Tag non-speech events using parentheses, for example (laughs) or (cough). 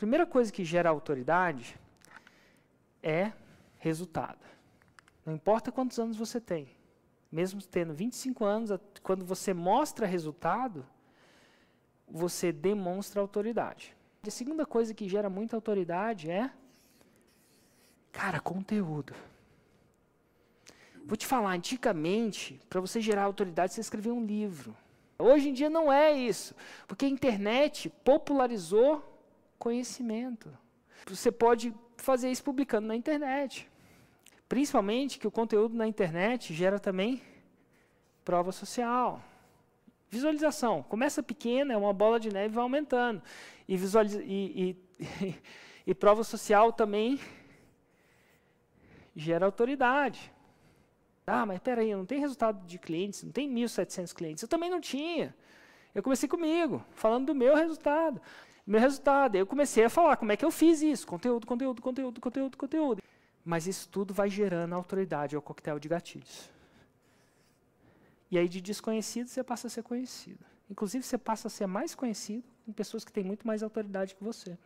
primeira coisa que gera autoridade é resultado. Não importa quantos anos você tem, mesmo tendo 25 anos, quando você mostra resultado, você demonstra autoridade. A segunda coisa que gera muita autoridade é, cara, conteúdo. Vou te falar, antigamente, para você gerar autoridade, você escrevia um livro. Hoje em dia não é isso, porque a internet popularizou conhecimento. Você pode fazer isso publicando na internet. Principalmente que o conteúdo na internet gera também prova social. Visualização. Começa pequena, é uma bola de neve vai aumentando. E, visualiza e, e, (laughs) e prova social também gera autoridade. Ah, mas peraí, não tenho resultado de clientes, não tem 1.700 clientes. Eu também não tinha. Eu comecei comigo, falando do meu resultado. Meu resultado. Eu comecei a falar como é que eu fiz isso. Conteúdo, conteúdo, conteúdo, conteúdo, conteúdo. Mas isso tudo vai gerando autoridade ao coquetel de gatilhos. E aí, de desconhecido, você passa a ser conhecido. Inclusive, você passa a ser mais conhecido com pessoas que têm muito mais autoridade que você.